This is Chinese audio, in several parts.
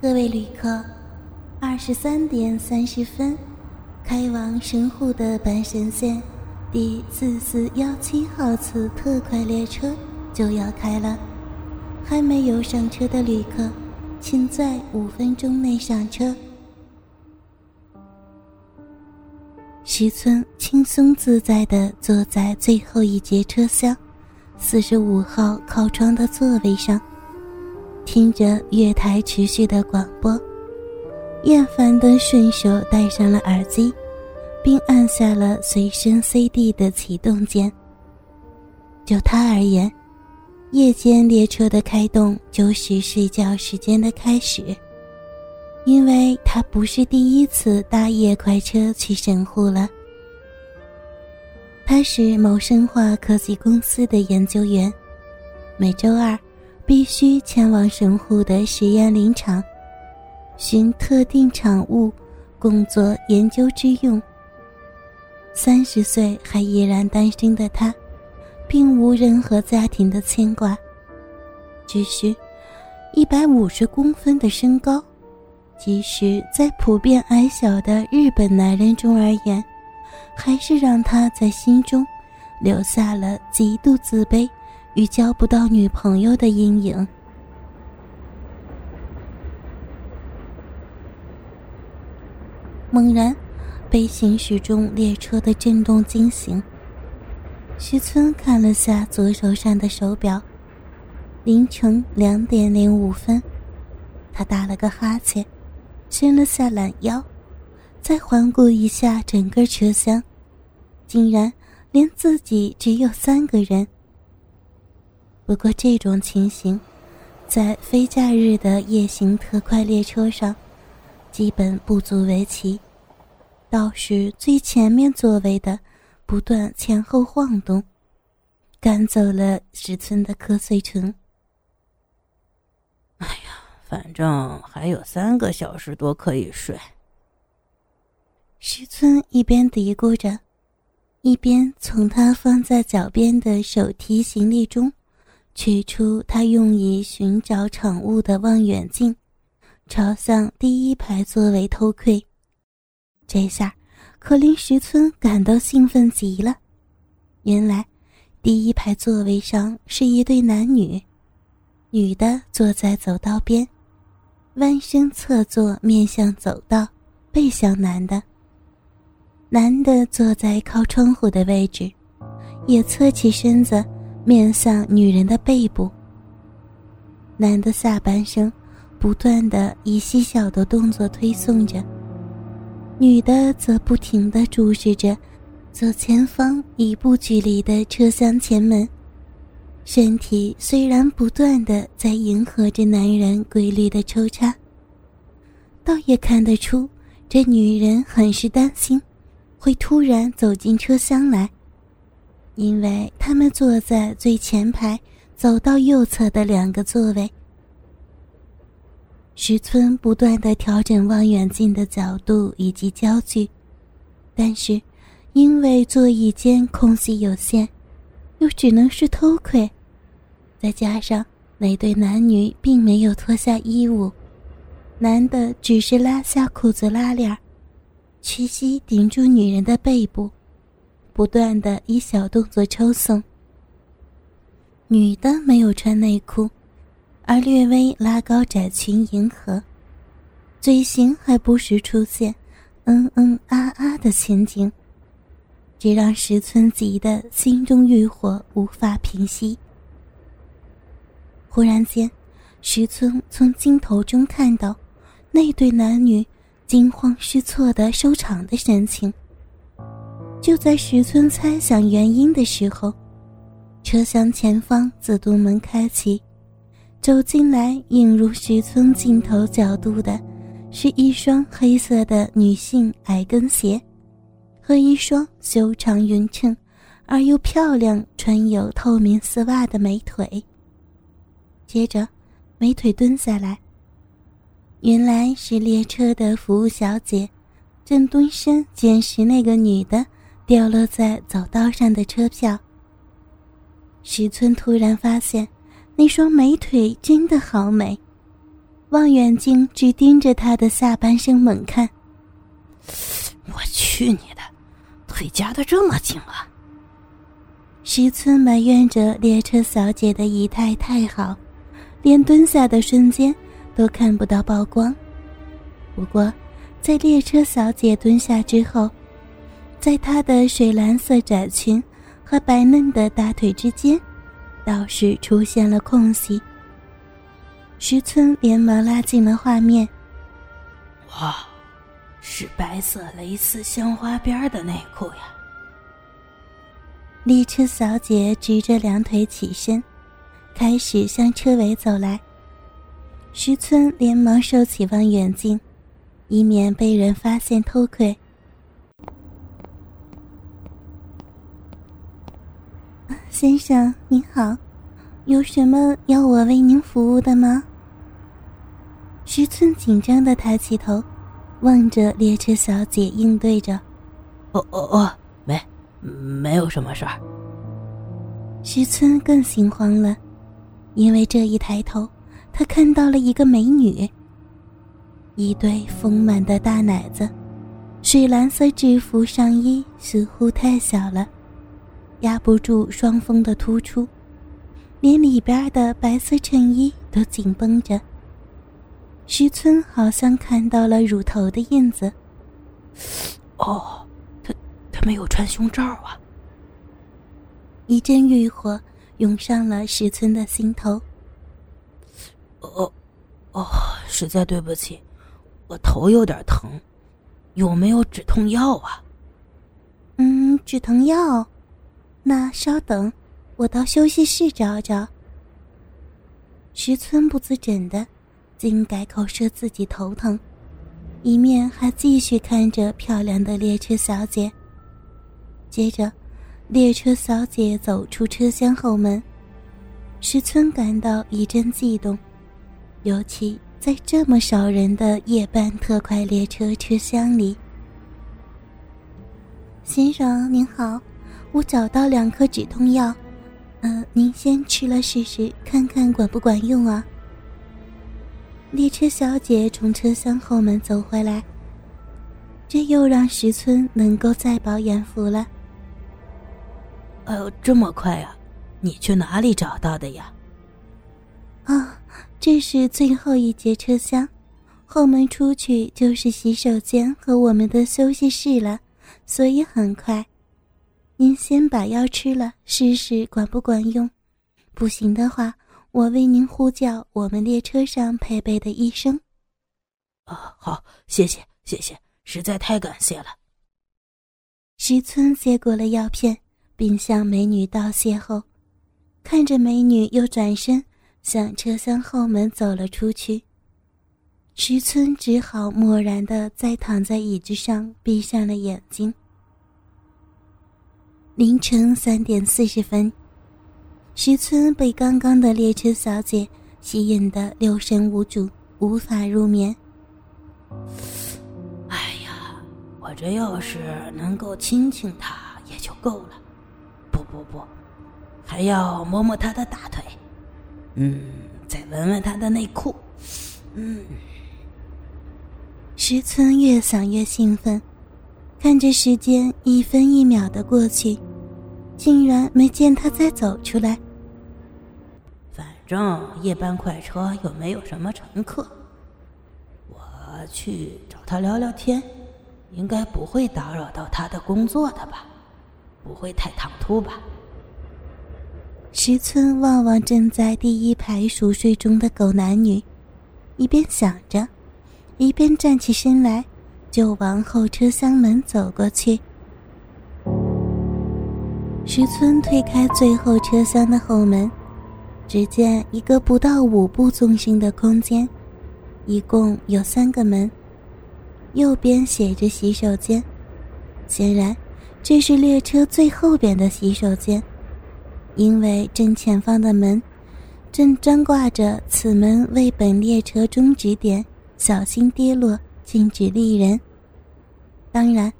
各位旅客，二十三点三十分，开往神户的阪神线第四四幺七号次特快列车就要开了。还没有上车的旅客，请在五分钟内上车。石村轻松自在地坐在最后一节车厢，四十五号靠窗的座位上。听着月台持续的广播，厌烦的顺手戴上了耳机，并按下了随身 CD 的启动键。就他而言，夜间列车的开动就是睡觉时间的开始，因为他不是第一次搭夜快车去神户了。他是某生化科技公司的研究员，每周二。必须前往神户的实验林场，寻特定产物，供作研究之用。三十岁还依然单身的他，并无任何家庭的牵挂，只是，一百五十公分的身高，即使在普遍矮小的日本男人中而言，还是让他在心中留下了极度自卑。与交不到女朋友的阴影。猛然，被行驶中列车的震动惊醒。徐村看了下左手上的手表，凌晨两点零五分。他打了个哈欠，伸了下懒腰，再环顾一下整个车厢，竟然连自己只有三个人。不过这种情形，在非假日的夜行特快列车上，基本不足为奇。倒是最前面座位的不断前后晃动，赶走了石村的瞌睡虫。哎呀，反正还有三个小时多可以睡。石村一边嘀咕着，一边从他放在脚边的手提行李中。取出他用以寻找宠物的望远镜，朝向第一排座位偷窥。这下可令石村感到兴奋极了。原来，第一排座位上是一对男女，女的坐在走道边，弯身侧坐，面向走道，背向男的；男的坐在靠窗户的位置，也侧起身子。面向女人的背部，男的下半身不断的以细小的动作推送着，女的则不停的注视着左前方一步距离的车厢前门，身体虽然不断的在迎合着男人规律的抽插，倒也看得出这女人很是担心，会突然走进车厢来。因为他们坐在最前排，走到右侧的两个座位。石村不断的调整望远镜的角度以及焦距，但是因为座椅间空隙有限，又只能是偷窥。再加上那对男女并没有脱下衣物，男的只是拉下裤子拉链，屈膝顶住女人的背部。不断的以小动作抽送。女的没有穿内裤，而略微拉高窄裙迎合，嘴型还不时出现“嗯嗯啊啊”的情景，这让石村急的心中欲火无法平息。忽然间，石村从镜头中看到那对男女惊慌失措的收场的神情。就在石村猜想原因的时候，车厢前方自动门开启，走进来映入石村镜头角度的，是一双黑色的女性矮跟鞋，和一双修长匀称而又漂亮、穿有透明丝袜的美腿。接着，美腿蹲下来，原来是列车的服务小姐，正蹲身捡拾那个女的。掉落在走道上的车票。石村突然发现，那双美腿真的好美，望远镜只盯着他的下半身猛看。我去你的，腿夹得这么紧啊！石村埋怨着列车小姐的仪态太好，连蹲下的瞬间都看不到曝光。不过，在列车小姐蹲下之后，在她的水蓝色窄裙和白嫩的大腿之间，倒是出现了空隙。石村连忙拉近了画面。哇，是白色蕾丝镶花边的内裤呀！列车小姐直着两腿起身，开始向车尾走来。石村连忙收起望远镜。以免被人发现偷窥。先生您好，有什么要我为您服务的吗？石村紧张的抬起头，望着列车小姐，应对着：“哦哦哦，没，没有什么事儿。”石村更心慌了，因为这一抬头，他看到了一个美女。一对丰满的大奶子，水蓝色制服上衣似乎太小了，压不住双峰的突出，连里边的白色衬衣都紧绷着。石村好像看到了乳头的印子。哦，他他没有穿胸罩啊！一阵欲火涌上了石村的心头。哦，哦，实在对不起。我头有点疼，有没有止痛药啊？嗯，止疼药，那稍等，我到休息室找找。石村不自诊的，竟改口说自己头疼，一面还继续看着漂亮的列车小姐。接着，列车小姐走出车厢后门，石村感到一阵悸动，尤其。在这么少人的夜班特快列车车厢里，先生您好，我找到两颗止痛药，呃，您先吃了试试，看看管不管用啊。列车小姐从车厢后门走回来，这又让石村能够再饱眼福了。哎呦，这么快啊！你去哪里找到的呀？啊。这是最后一节车厢，后门出去就是洗手间和我们的休息室了，所以很快。您先把药吃了，试试管不管用。不行的话，我为您呼叫我们列车上配备的医生。啊，好，谢谢，谢谢，实在太感谢了。石村接过了药片，并向美女道谢后，看着美女又转身。向车厢后门走了出去。石村只好漠然的再躺在椅子上，闭上了眼睛。凌晨三点四十分，石村被刚刚的列车小姐吸引的六神无主，无法入眠。哎呀，我这要是能够亲亲她也就够了。不不不，还要摸摸她的大腿。嗯，再闻闻她的内裤。嗯，石村越想越兴奋，看着时间一分一秒的过去，竟然没见他再走出来。反正夜班快车又没有什么乘客，我去找他聊聊天，应该不会打扰到他的工作的吧？不会太唐突吧？石村望望正在第一排熟睡中的狗男女，一边想着，一边站起身来，就往后车厢门走过去。石村推开最后车厢的后门，只见一个不到五步纵深的空间，一共有三个门，右边写着洗手间，显然这是列车最后边的洗手间。因为正前方的门，正张挂着“此门为本列车终止点，小心跌落，禁止立人”。当然，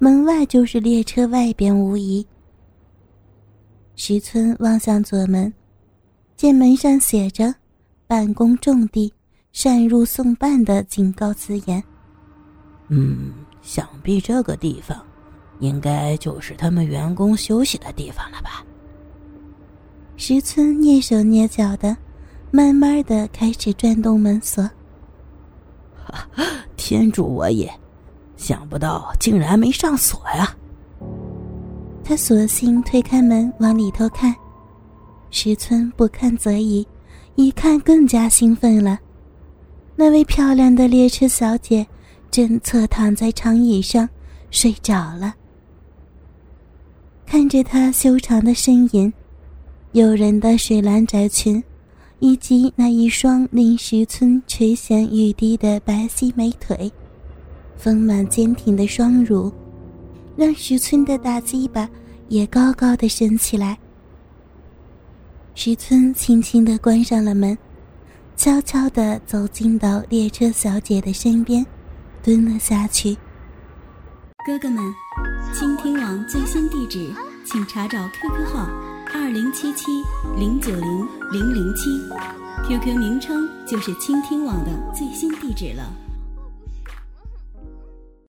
门外就是列车外边无疑。石村望向左门，见门上写着“办公重地，擅入送办的警告字眼。嗯，想必这个地方，应该就是他们员工休息的地方了吧？石村蹑手蹑脚的，慢慢的开始转动门锁。天助我也！想不到竟然没上锁呀！他索性推开门往里头看，石村不看则已，一看更加兴奋了。那位漂亮的列车小姐正侧躺在长椅上睡着了，看着她修长的身影。诱人的水蓝窄裙，以及那一双令石村垂涎欲滴的白皙美腿，丰满坚挺的双乳，让石村的大鸡巴也高高的升起来。石村轻轻的关上了门，悄悄的走进到列车小姐的身边，蹲了下去。哥哥们，倾听网最新地址，请查找 QQ 号。二零七七零九零零零七，QQ 名称就是倾听网的最新地址了。